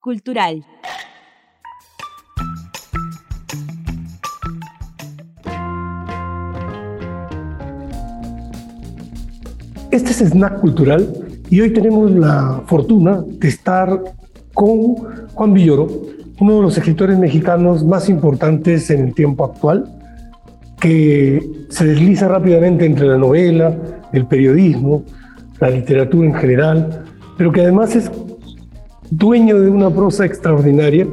Cultural. Este es Snack Cultural y hoy tenemos la fortuna de estar con Juan Villoro, uno de los escritores mexicanos más importantes en el tiempo actual, que se desliza rápidamente entre la novela, el periodismo, la literatura en general, pero que además es dueño de una prosa extraordinaria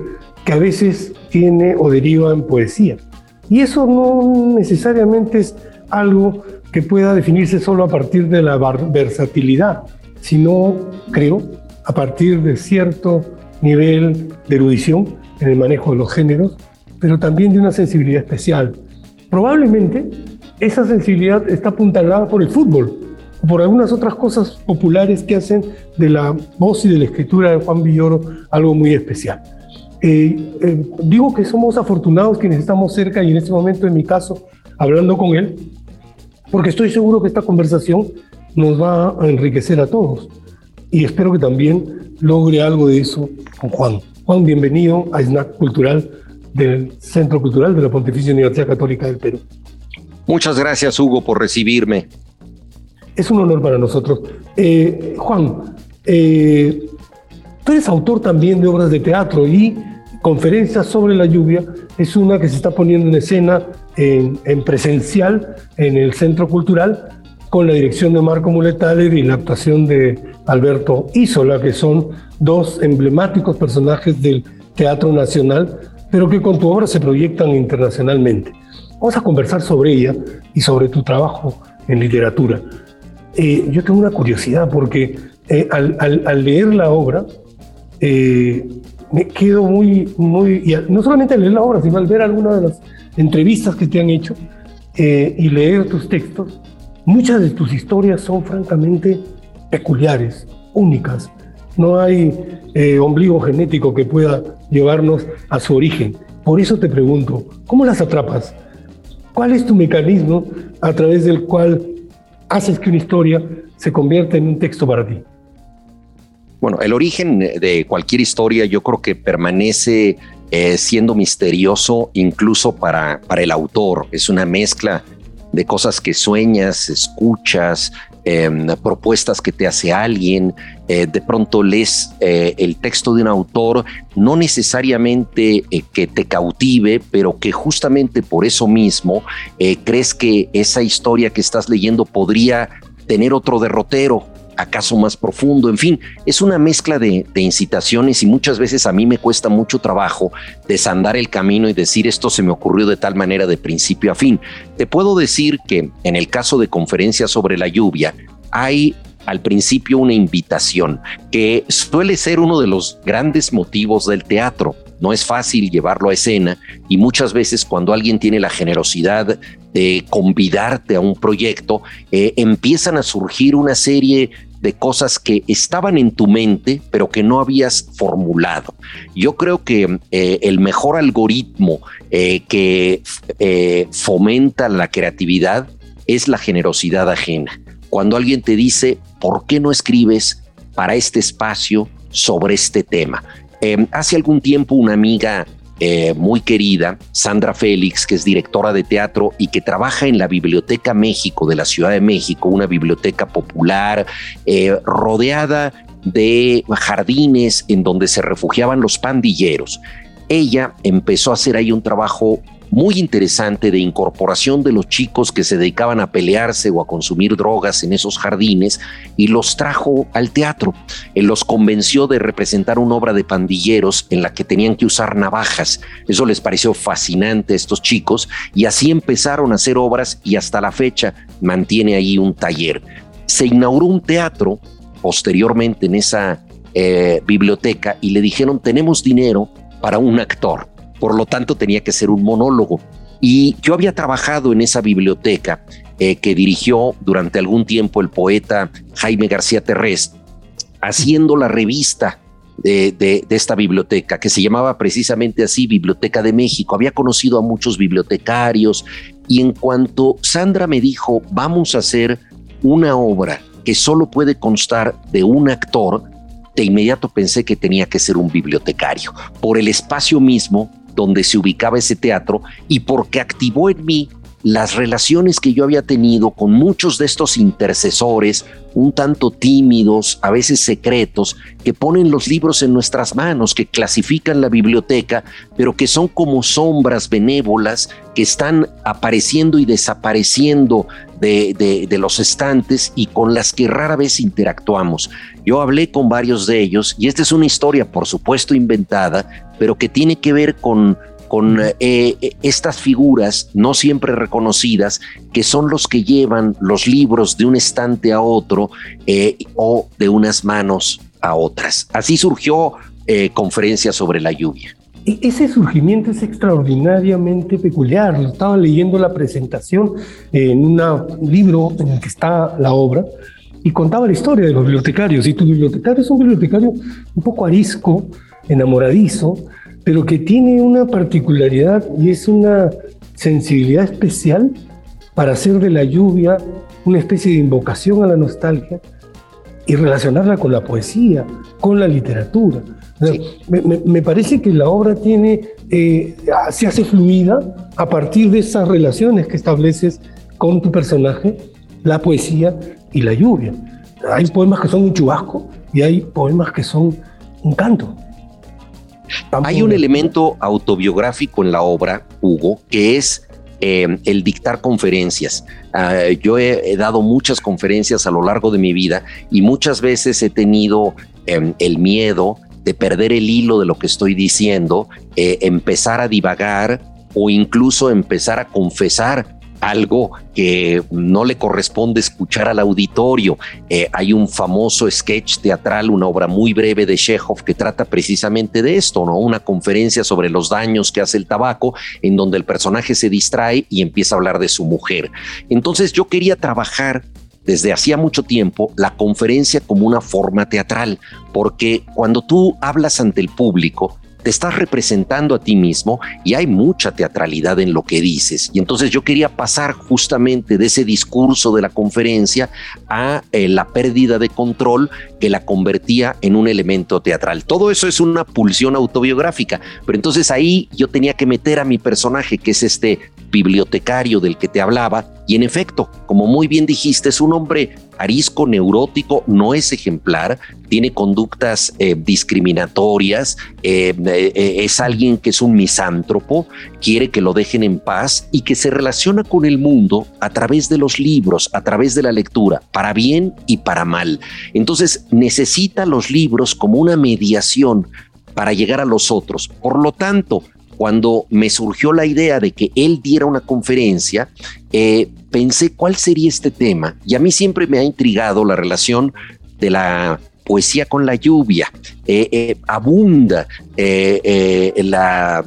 que a veces tiene o deriva en poesía. Y eso no necesariamente es algo que pueda definirse solo a partir de la versatilidad, sino, creo, a partir de cierto nivel de erudición en el manejo de los géneros, pero también de una sensibilidad especial. Probablemente esa sensibilidad está apuntalada por el fútbol, por algunas otras cosas populares que hacen de la voz y de la escritura de Juan Villoro algo muy especial. Eh, eh, digo que somos afortunados quienes estamos cerca y en este momento, en mi caso, hablando con él, porque estoy seguro que esta conversación nos va a enriquecer a todos. Y espero que también logre algo de eso con Juan. Juan, bienvenido a Snack Cultural del Centro Cultural de la Pontificia Universidad Católica del Perú. Muchas gracias, Hugo, por recibirme. Es un honor para nosotros. Eh, Juan, eh, tú eres autor también de obras de teatro y Conferencias sobre la lluvia es una que se está poniendo en escena en, presencial en el Centro Cultural con la dirección de Marco Muletaler y la actuación de Alberto Isola, que son dos emblemáticos personajes del Teatro Nacional, pero que con tu obra se proyectan internacionalmente. Vamos a conversar sobre ella y sobre tu trabajo en literatura. Eh, yo tengo una curiosidad porque eh, al, leer la obra, eh, me quedo muy, muy, no solamente al leer la obra, sino al ver algunas de las entrevistas que te han hecho eh, y leer tus textos, muchas de tus historias son francamente peculiares, únicas. No hay eh, ombligo genético que pueda llevarnos a su origen. Por eso te pregunto, ¿cómo las atrapas? ¿Cuál es tu mecanismo a través del cual haces que una historia se convierta en un texto para ti? Bueno, el origen de cualquier historia yo creo que permanece eh, siendo misterioso incluso para, para el autor. Es una mezcla de cosas que sueñas, escuchas, em, propuestas que te hace alguien, eh, de pronto lees eh, el texto de un autor, no necesariamente que te cautive, pero que justamente por eso mismo crees que esa historia que estás leyendo podría tener otro derrotero, acaso más profundo, en fin, es una mezcla de, incitaciones y muchas veces a mí me cuesta mucho trabajo desandar el camino y decir esto se me ocurrió de tal manera de principio a fin. Te puedo decir que en el caso de conferencias sobre la lluvia, hay al principio una invitación, que suele ser uno de los grandes motivos del teatro. No es fácil llevarlo a escena y muchas veces cuando alguien tiene la generosidad de convidarte a un proyecto, eh, empiezan a surgir una serie de cosas que estaban en tu mente, pero que no habías formulado. Yo creo que eh, el mejor algoritmo eh, que eh, fomenta la creatividad es la generosidad ajena. Cuando alguien te dice, ¿por qué no escribes para este espacio sobre este tema? hace algún tiempo una amiga eh, muy querida, Sandra Félix, que es directora de teatro y que trabaja en la Biblioteca México de la Ciudad de México, una biblioteca popular, eh, rodeada de jardines en donde se refugiaban los pandilleros. Ella empezó a hacer ahí un trabajo muy interesante de incorporación de los chicos que se dedicaban a pelearse o a consumir drogas en esos jardines y los trajo al teatro. Él los convenció de representar una obra de pandilleros en la que tenían que usar navajas. Eso les pareció fascinante a estos chicos y así empezaron a hacer obras y hasta la fecha mantiene ahí un taller. Se inauguró un teatro posteriormente en esa eh, biblioteca y le dijeron tenemos dinero para un actor por lo tanto tenía que ser un monólogo. Y yo había trabajado en esa biblioteca eh, que dirigió durante algún tiempo el poeta Jaime García Terrés, haciendo la revista de, de, esta biblioteca, que se llamaba precisamente así, Biblioteca de México. Había conocido a muchos bibliotecarios y en cuanto Sandra me dijo, vamos a hacer una obra que solo puede constar de un actor, de inmediato pensé que tenía que ser un bibliotecario, por el espacio mismo donde se ubicaba ese teatro y porque activó en mí las relaciones que yo había tenido con muchos de estos intercesores, un tanto tímidos, a veces secretos, que ponen los libros en nuestras manos, que clasifican la biblioteca, pero que son como sombras benévolas que están apareciendo y desapareciendo de, los estantes y con las que rara vez interactuamos. Yo hablé con varios de ellos y esta es una historia, por supuesto, inventada, pero que tiene que ver con con eh, eh, estas figuras no siempre reconocidas, que son los que llevan los libros de un estante a otro eh, o de unas manos a otras. Así surgió Conferencia sobre la lluvia. E-, ese surgimiento es extraordinariamente peculiar. Estaba leyendo la presentación en un libro en el que está la obra y contaba la historia de los bibliotecarios. Y tu bibliotecario es un bibliotecario un poco arisco, enamoradizo, pero que tiene una particularidad y es una sensibilidad especial para hacer de la lluvia una especie de invocación a la nostalgia y relacionarla con la poesía, con la literatura. me, parece que la obra tiene, eh, se hace fluida a partir de esas relaciones que estableces con tu personaje, la poesía y la lluvia. Hay poemas que son un chubasco y hay poemas que son un canto. Hay un elemento autobiográfico en la obra, Hugo, que es eh, el dictar conferencias. Ah, yo he, dado muchas conferencias a lo largo de mi vida y muchas veces he tenido em, el miedo de perder el hilo de lo que estoy diciendo, eh, empezar a divagar o incluso empezar a confesar algo que no le corresponde escuchar al auditorio. Eh, hay un famoso sketch teatral, una obra muy breve de Chekhov que trata precisamente de esto, ¿no? Una conferencia sobre los daños que hace el tabaco, en donde el personaje se distrae y empieza a hablar de su mujer. Entonces yo quería trabajar desde hacía mucho tiempo la conferencia como una forma teatral, porque cuando tú hablas ante el público, te estás representando a ti mismo y hay mucha teatralidad en lo que dices. Y entonces yo quería pasar justamente de ese discurso de la conferencia a eh, la pérdida de control que la convertía en un elemento teatral. Todo eso es una pulsión autobiográfica, pero entonces ahí yo tenía que meter a mi personaje, que es este bibliotecario del que te hablaba, y en efecto, como muy bien dijiste, es un hombre arisco, neurótico, no es ejemplar, tiene conductas eh, discriminatorias, eh, eh, es alguien que es un misántropo, quiere que lo dejen en paz y que se relaciona con el mundo a través de los libros, a través de la lectura, para bien y para mal. Entonces necesita los libros como una mediación para llegar a los otros. Por lo tanto, cuando me surgió la idea de que él diera una conferencia, eh, pensé cuál sería este tema. Y a mí siempre me ha intrigado la relación de la poesía con la lluvia. Eh, eh, abunda la,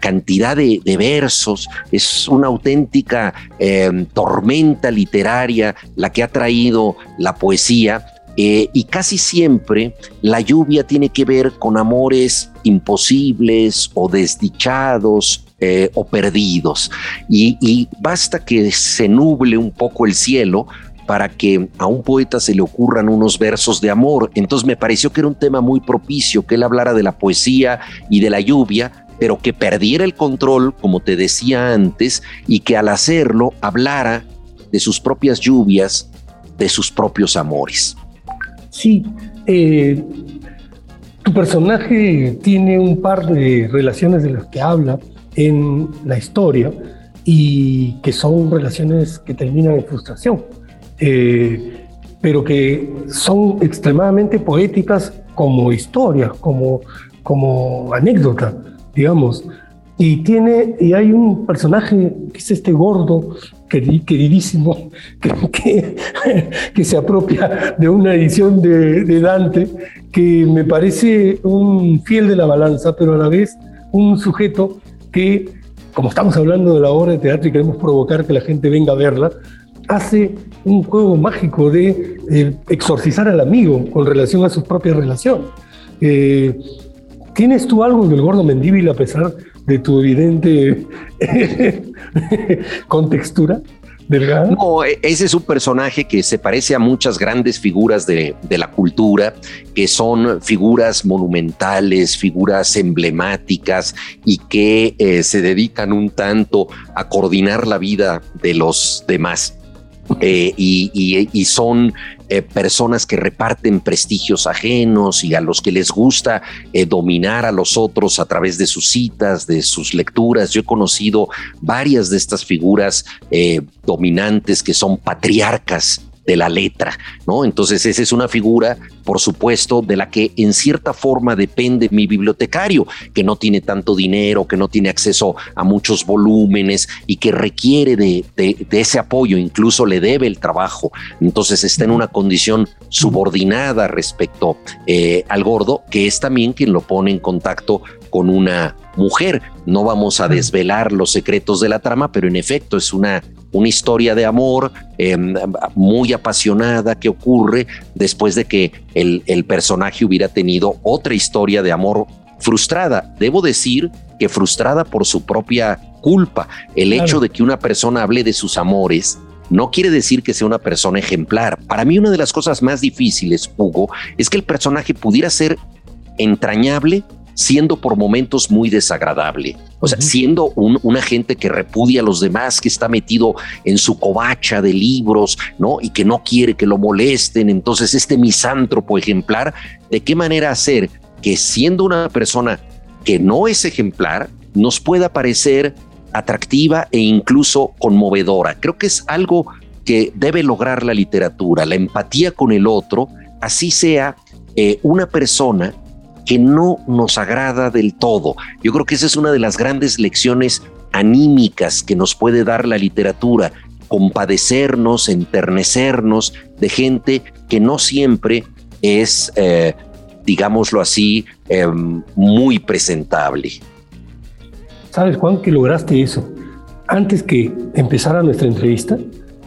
cantidad de, de, versos, es una auténtica tormenta literaria la que ha traído la poesía eh, y casi siempre la lluvia tiene que ver con amores imposibles o desdichados eh, o perdidos. Y, basta que se nuble un poco el cielo para que a un poeta se le ocurran unos versos de amor. Entonces me pareció que era un tema muy propicio que él hablara de la poesía y de la lluvia, pero que perdiera el control, como te decía antes, y que al hacerlo hablara de sus propias lluvias, de sus propios amores. Sí, eh, tu personaje tiene un par de relaciones de las que habla en la historia y que son relaciones que terminan en frustración, eh, pero que son extremadamente poéticas como historias, como, como anécdota, digamos. Y tiene, y hay un personaje que es este gordo, queridísimo, que, se apropia de una edición de, Dante, que me parece un fiel de la balanza, pero a la vez un sujeto que, como estamos hablando de la obra de teatro y queremos provocar que la gente venga a verla, hace un juego mágico de exorcizar al amigo con relación a su propia relación. Eh, ¿Tienes tú algo del gordo Mendíbil a pesar de tu evidente contextura? No, e, ese es un personaje que se parece a muchas grandes figuras de, la cultura, que son figuras monumentales, figuras emblemáticas y que eh, se dedican un tanto a coordinar la vida de los demás. Eh, y, son eh, personas que reparten prestigios ajenos y a los que les gusta eh, dominar a los otros a través de sus citas, de sus lecturas. Yo he conocido varias de estas figuras dominantes que son patriarcas de la letra, ¿no? Entonces esa es una figura, por supuesto, de la que en cierta forma depende mi bibliotecario, que no tiene tanto dinero, que no tiene acceso a muchos volúmenes y que requiere de, ese apoyo, incluso le debe el trabajo. Entonces está en una condición subordinada respecto eh, al gordo, que es también quien lo pone en contacto con una mujer. No vamos a desvelar los secretos de la trama, pero en efecto es una una historia de amor em, muy apasionada que ocurre después de que el, el personaje hubiera tenido otra historia de amor frustrada. Debo decir que frustrada por su propia culpa. El hecho de que una persona hable de sus amores no quiere decir que sea una persona ejemplar. Para mí una de las cosas más difíciles, Hugo, es que el personaje pudiera ser entrañable siendo por momentos muy desagradable. O sea, siendo un, un, agente que repudia a los demás, que está metido en su covacha de libros, ¿no? Y que no quiere que lo molesten. Entonces, este misántropo ejemplar, ¿de qué manera hacer que siendo una persona que no es ejemplar, nos pueda parecer atractiva e incluso conmovedora? Creo que es algo que debe lograr la literatura, la empatía con el otro, así sea eh, una persona que no nos agrada del todo. Yo creo que esa es una de las grandes lecciones anímicas que nos puede dar la literatura, compadecernos, enternecernos de gente que no siempre es, eh, digámoslo así, em, muy presentable. ¿Sabes, Juan, que lograste eso? Antes que empezara nuestra entrevista,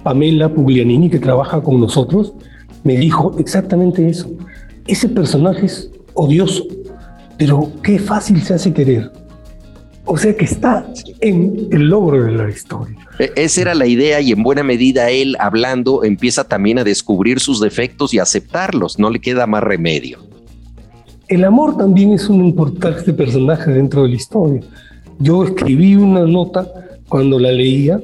Pamela Puglianini, que trabaja con nosotros, me dijo exactamente eso. Ese personaje es odioso, pero qué fácil se hace querer. O sea que está en el logro de la historia. E, esa era la idea y en buena medida él hablando empieza también a descubrir sus defectos y aceptarlos, no le queda más remedio. El amor también es un importante personaje dentro de la historia. Yo escribí una nota cuando la leía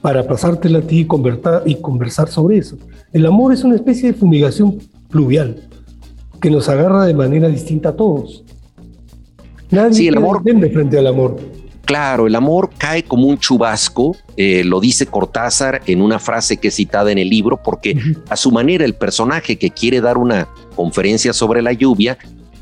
para pasártela a ti y conversar, y conversar sobre eso. El amor es una especie de fumigación pluvial que nos agarra de manera distinta a todos. Nadie sí, el amor frente al amor. Claro, el amor cae como un chubasco, eh, lo dice Cortázar en una frase que es citada en el libro, porque a su manera el personaje que quiere dar una conferencia sobre la lluvia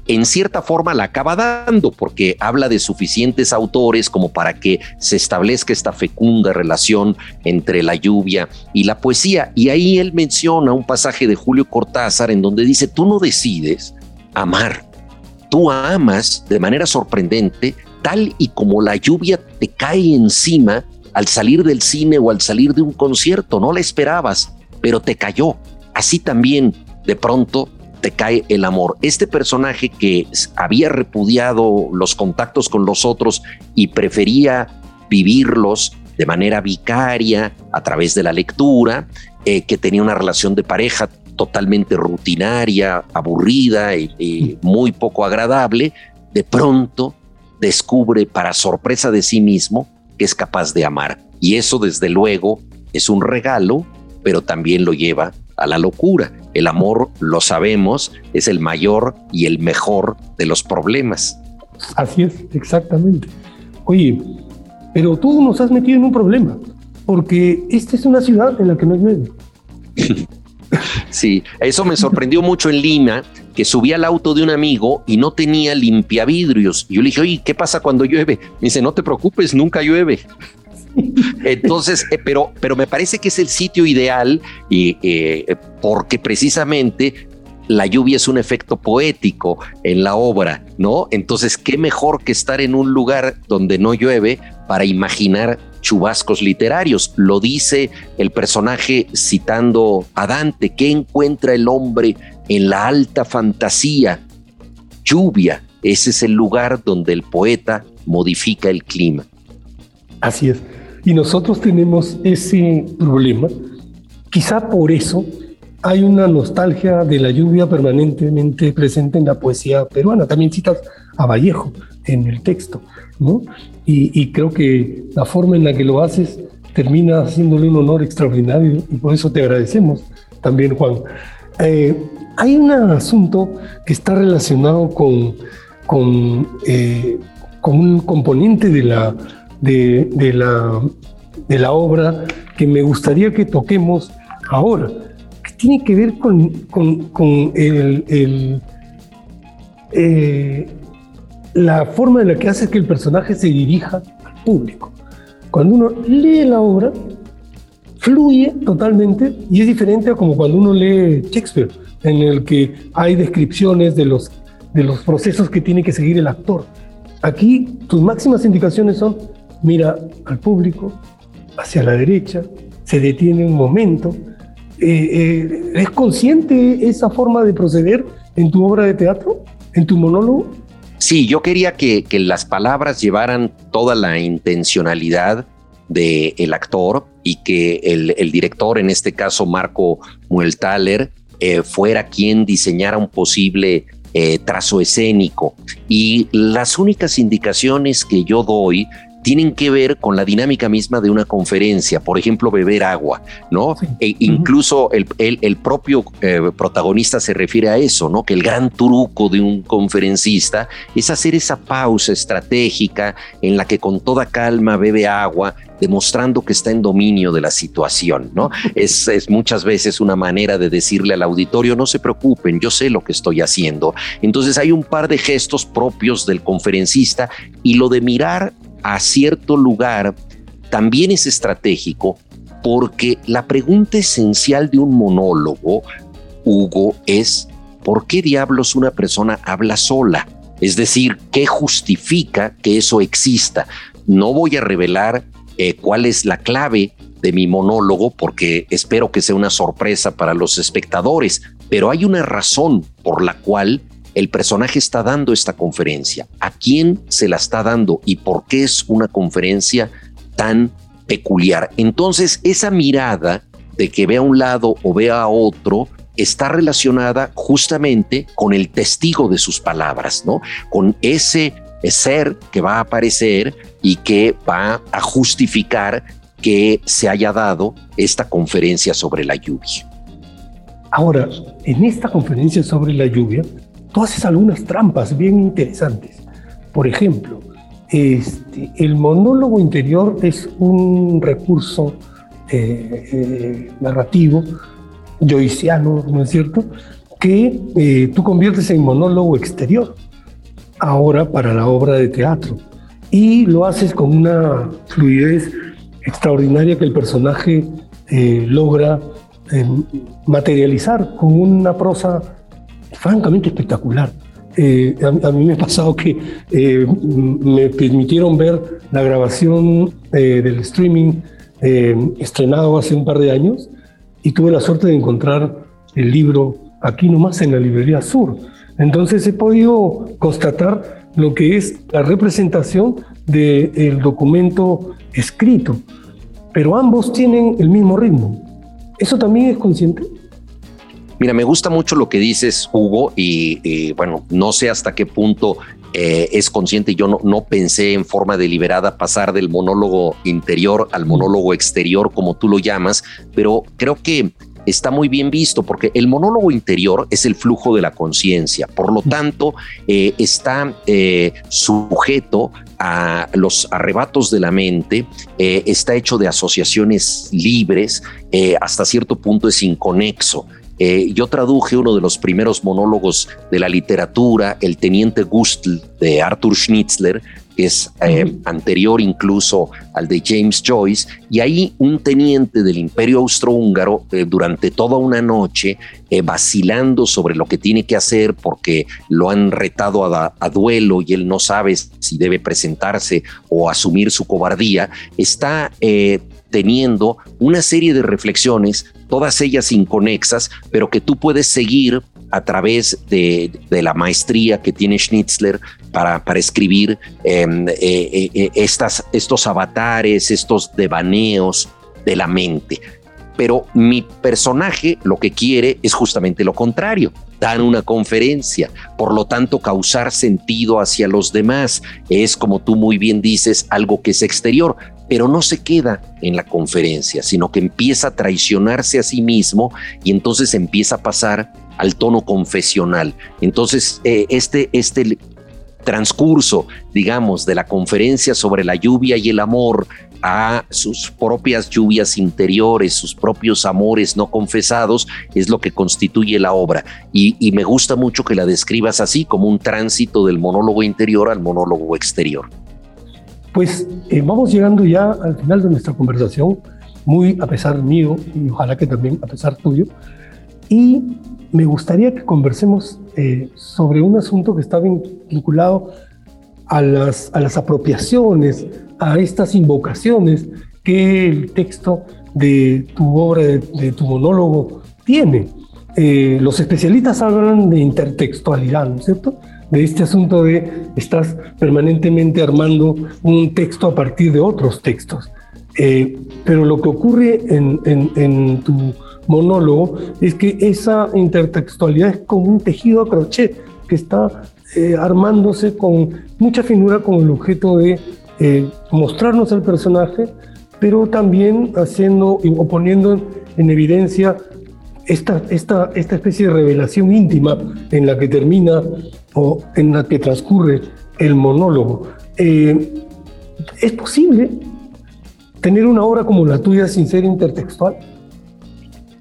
en cierta forma la acaba dando porque habla de suficientes autores como para que se establezca esta fecunda relación entre la lluvia y la poesía. Y ahí él menciona un pasaje de Julio Cortázar en donde dice, tú no decides amar, tú amas de manera sorprendente tal y como la lluvia te cae encima al salir del cine o al salir de un concierto, no la esperabas, pero te cayó. Así también, de pronto, te cae el amor. Este personaje que había repudiado los contactos con los otros y prefería vivirlos de manera vicaria a través de la lectura, eh, que tenía una relación de pareja totalmente rutinaria, aburrida y, muy poco agradable, de pronto descubre para sorpresa de sí mismo que es capaz de amar. Y eso desde luego es un regalo, pero también lo lleva a la locura. El amor, lo sabemos, es el mayor y el mejor de los problemas. Así es, exactamente. Oye, pero tú nos has metido en un problema, porque esta es una ciudad en la que no llueve. Sí, eso me sorprendió mucho en Lima, que subí al auto de un amigo y no tenía limpiavidrios. Yo le dije, oye, ¿qué pasa cuando llueve? Me dice, no te preocupes, nunca llueve. Entonces, eh, pero, pero me parece que es el sitio ideal y, eh, porque precisamente la lluvia es un efecto poético en la obra, ¿no? Entonces, qué mejor que estar en un lugar donde no llueve para imaginar chubascos literarios. Lo dice el personaje citando a Dante, ¿qué encuentra el hombre en la alta fantasía? Lluvia. Ese es el lugar donde el poeta modifica el clima. Así es. Y nosotros tenemos ese problema. Quizá por eso hay una nostalgia de la lluvia permanentemente presente en la poesía peruana. También citas a Vallejo en el texto, ¿no? Y, creo que la forma en la que lo haces termina haciéndole un honor extraordinario y por eso te agradecemos también, Juan. Eh, hay un asunto que está relacionado con, con, eh, con un componente de la, de, la, de la obra que me gustaría que toquemos ahora tiene que ver con, con, el, eh, la forma en la que hace que el personaje se dirija al público. Cuando uno lee la obra, fluye totalmente y es diferente a como cuando uno lee Shakespeare, en el que hay descripciones de los, de los procesos que tiene que seguir el actor. Aquí tus máximas indicaciones son, mira al público, hacia la derecha, se detiene un momento, eh, eh, ¿Es consciente esa forma de proceder en tu obra de teatro, en tu monólogo? Sí, yo quería que, las palabras llevaran toda la intencionalidad del actor y que el, director, en este caso Marco Mueltaler, eh, fuera quien diseñara un posible trazo escénico. Y las únicas indicaciones que yo doy tienen que ver con la dinámica misma de una conferencia, por ejemplo, beber agua, ¿no? E incluso el, el, propio eh, protagonista se refiere a eso, ¿no? Que el gran truco de un conferencista es hacer esa pausa estratégica en la que con toda calma bebe agua, demostrando que está en dominio de la situación, ¿no? Es, es, muchas veces una manera de decirle al auditorio, no se preocupen, yo sé lo que estoy haciendo. Entonces hay un par de gestos propios del conferencista y lo de mirar a cierto lugar también es estratégico porque la pregunta esencial de un monólogo, Hugo, es ¿por qué diablos una persona habla sola? Es decir, ¿qué justifica que eso exista? No voy a revelar eh, cuál es la clave de mi monólogo porque espero que sea una sorpresa para los espectadores, pero hay una razón por la cual el personaje está dando esta conferencia, a quién se la está dando y por qué es una conferencia tan peculiar. Entonces, esa mirada de que vea a un lado o vea a otro está relacionada justamente con el testigo de sus palabras, ¿no? Con ese ser que va a aparecer y que va a justificar que se haya dado esta conferencia sobre la lluvia. Ahora, en esta conferencia sobre la lluvia, tú haces algunas trampas bien interesantes. Por ejemplo, este, el monólogo interior es un recurso eh, eh, narrativo, joyciano, ¿no es cierto?, que eh, tú conviertes en monólogo exterior, ahora para la obra de teatro. Y lo haces con una fluidez extraordinaria que el personaje logra materializar con una prosa francamente espectacular. Eh, a, mí me ha pasado que eh, me permitieron ver la grabación eh, del streaming estrenado hace un par de años y tuve la suerte de encontrar el libro aquí nomás en la librería Sur. Entonces he podido constatar lo que es la representación del documento escrito, pero ambos tienen el mismo ritmo. ¿Eso también es consciente? Mira, me gusta mucho lo que dices, Hugo, y, bueno, no sé hasta qué punto eh, es consciente. Yo no, pensé en forma deliberada pasar del monólogo interior al monólogo exterior, como tú lo llamas, pero creo que está muy bien visto porque el monólogo interior es el flujo de la conciencia, por lo tanto eh, está eh, sujeto a los arrebatos de la mente, está hecho de asociaciones libres, hasta cierto punto es inconexo. Eh, yo traduje uno de los primeros monólogos de la literatura, El Teniente Gustl de Arthur Schnitzler, que es eh, anterior incluso al de James Joyce, y ahí un teniente del imperio austrohúngaro eh, durante toda una noche, vacilando sobre lo que tiene que hacer porque lo han retado a, a, duelo y él no sabe si debe presentarse o asumir su cobardía, está teniendo una serie de reflexiones todas ellas inconexas, pero que tú puedes seguir a través de, la maestría que tiene Schnitzler para, para escribir em, eh, eh, eh, estas, estos avatares, estos devaneos de la mente. Pero mi personaje lo que quiere es justamente lo contrario, dar una conferencia, por lo tanto causar sentido hacia los demás. Es como tú muy bien dices, algo que es exterior, pero no se queda en la conferencia, sino que empieza a traicionarse a sí mismo y entonces empieza a pasar al tono confesional. Entonces, eh, este, este transcurso, digamos, de la conferencia sobre la lluvia y el amor a sus propias lluvias interiores, sus propios amores no confesados, es lo que constituye la obra. Y, me gusta mucho que la describas así, como un tránsito del monólogo interior al monólogo exterior. Pues eh, vamos llegando ya al final de nuestra conversación, muy a pesar mío y ojalá que también a pesar tuyo. Y me gustaría que conversemos eh, sobre un asunto que está vinculado a las, a las apropiaciones, a estas invocaciones que el texto de tu obra, de, tu monólogo, tiene. Eh, los especialistas hablan de intertextualidad, ¿no es cierto? De este asunto de estás permanentemente armando un texto a partir de otros textos. Eh, pero lo que ocurre en, en, en tu monólogo es que esa intertextualidad es como un tejido a crochet que está eh, armándose con mucha finura con el objeto de eh, mostrarnos al personaje, pero también haciendo o poniendo en evidencia esta, esta, esta especie de revelación íntima en la que termina o en la que transcurre el monólogo. Eh, ¿Es posible tener una obra como la tuya sin ser intertextual?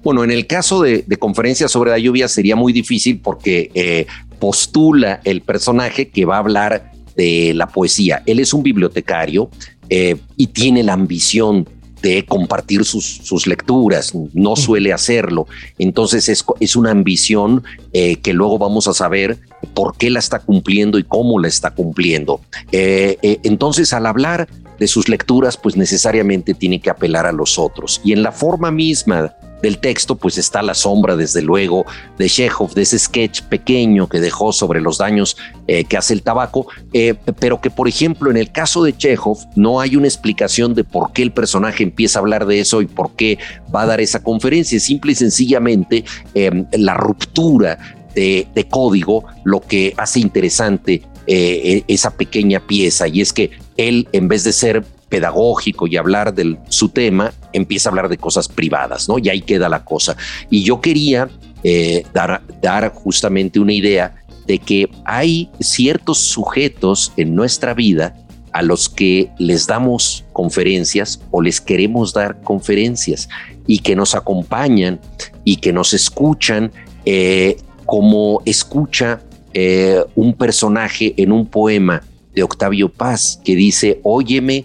Bueno, en el caso de, conferencias sobre la lluvia sería muy difícil porque eh, postula el personaje que va a hablar de la poesía. Él es un bibliotecario eh, y tiene la ambición de compartir sus, sus, lecturas, no suele hacerlo. Entonces es, es una ambición eh, que luego vamos a saber por qué la está cumpliendo y cómo la está cumpliendo. entonces al hablar de sus lecturas, pues necesariamente tiene que apelar a los otros. Y en la forma misma del texto, pues está la sombra, desde luego, de Chekhov, de ese sketch pequeño que dejó sobre los daños eh, que hace el tabaco, eh, pero que, por ejemplo, en el caso de Chekhov, no hay una explicación de por qué el personaje empieza a hablar de eso y por qué va a dar esa conferencia. Simple y sencillamente em, la ruptura de, código lo que hace interesante eh, esa pequeña pieza y es que él en vez de ser pedagógico y hablar de su tema, empieza a hablar de cosas privadas, ¿no? Y ahí queda la cosa. Y yo quería eh, dar, dar justamente una idea de que hay ciertos sujetos en nuestra vida a los que les damos conferencias o les queremos dar conferencias y que nos acompañan y que nos escuchan eh, como escucha eh, un personaje en un poema de Octavio Paz que dice, óyeme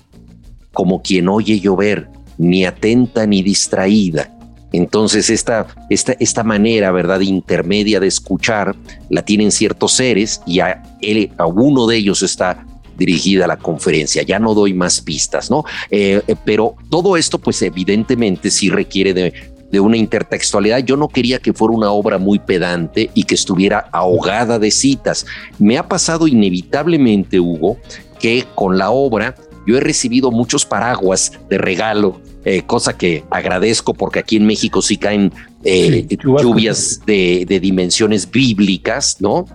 como quien oye llover, ni atenta ni distraída. Entonces esta, esta, esta manera, ¿verdad?, intermedia de escuchar la tienen ciertos seres y a, uno de ellos está dirigida la conferencia. Ya no doy más pistas, ¿no? Eh, eh, pero todo esto, pues evidentemente sí requiere de, de una intertextualidad. Yo no quería que fuera una obra muy pedante y que estuviera ahogada de citas. Me ha pasado inevitablemente, Hugo, que con la obra yo he recibido muchos paraguas de regalo, eh, cosa que agradezco porque aquí en México sí caen eh, lluvias de, de dimensiones bíblicas, ¿no?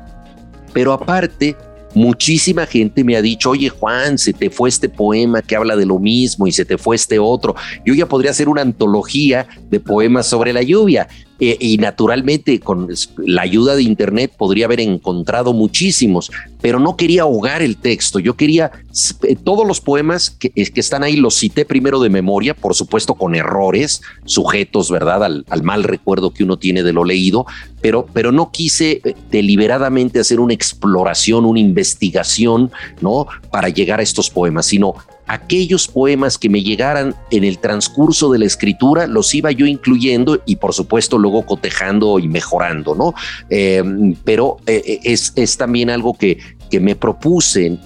Pero aparte, Muchísima gente me ha dicho, oye Juan, se te fue este poema que habla de lo mismo y se te fue este otro. Yo ya podría hacer una antología de poemas sobre la lluvia. Eh, y naturalmente con la ayuda de Internet podría haber encontrado muchísimos, pero no quería ahogar el texto. Yo quería eh, todos los poemas que, eh, que, están ahí, los cité primero de memoria, por supuesto con errores, sujetos, ¿verdad? Al, al mal recuerdo que uno tiene de lo leído, pero, pero no quise deliberadamente hacer una exploración, una investigación, ¿no? Para llegar a estos poemas, sino aquellos poemas que me llegaran en el transcurso de la escritura, los iba yo incluyendo y por supuesto luego cotejando y mejorando, ¿no? Em, pero eh, eh, es, también algo que, que me propuse,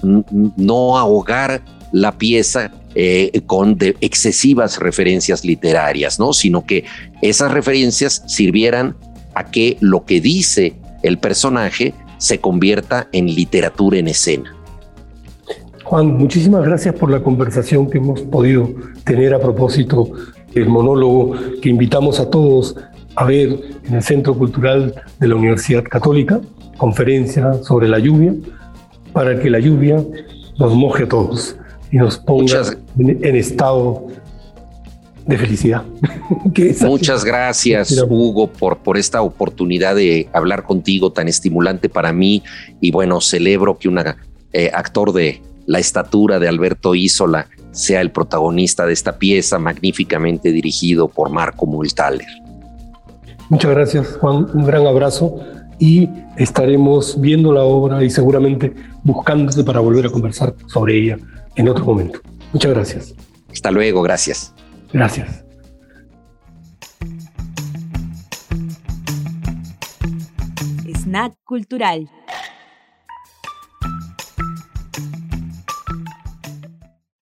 no ahogar la pieza eh, con excesivas referencias literarias, ¿no? Sino que esas referencias sirvieran a que lo que dice el personaje se convierta en literatura en escena. Juan, muchísimas gracias por la conversación que hemos podido tener a propósito del monólogo que invitamos a todos a ver en el Centro Cultural de la Universidad Católica, conferencia sobre la lluvia, para que la lluvia nos moje a todos y nos ponga en, estado de felicidad. Muchas gracias, Hugo, por, por esta oportunidad de hablar contigo tan estimulante para mí. Y bueno, celebro que un eh, actor de la estatura de Alberto Isola sea el protagonista de esta pieza magníficamente dirigido por Marco Multaler. Muchas gracias, Juan. Un gran abrazo y estaremos viendo la obra y seguramente buscándose para volver a conversar sobre ella en otro momento. Muchas gracias. Hasta luego, gracias. Gracias. Snack Cultural.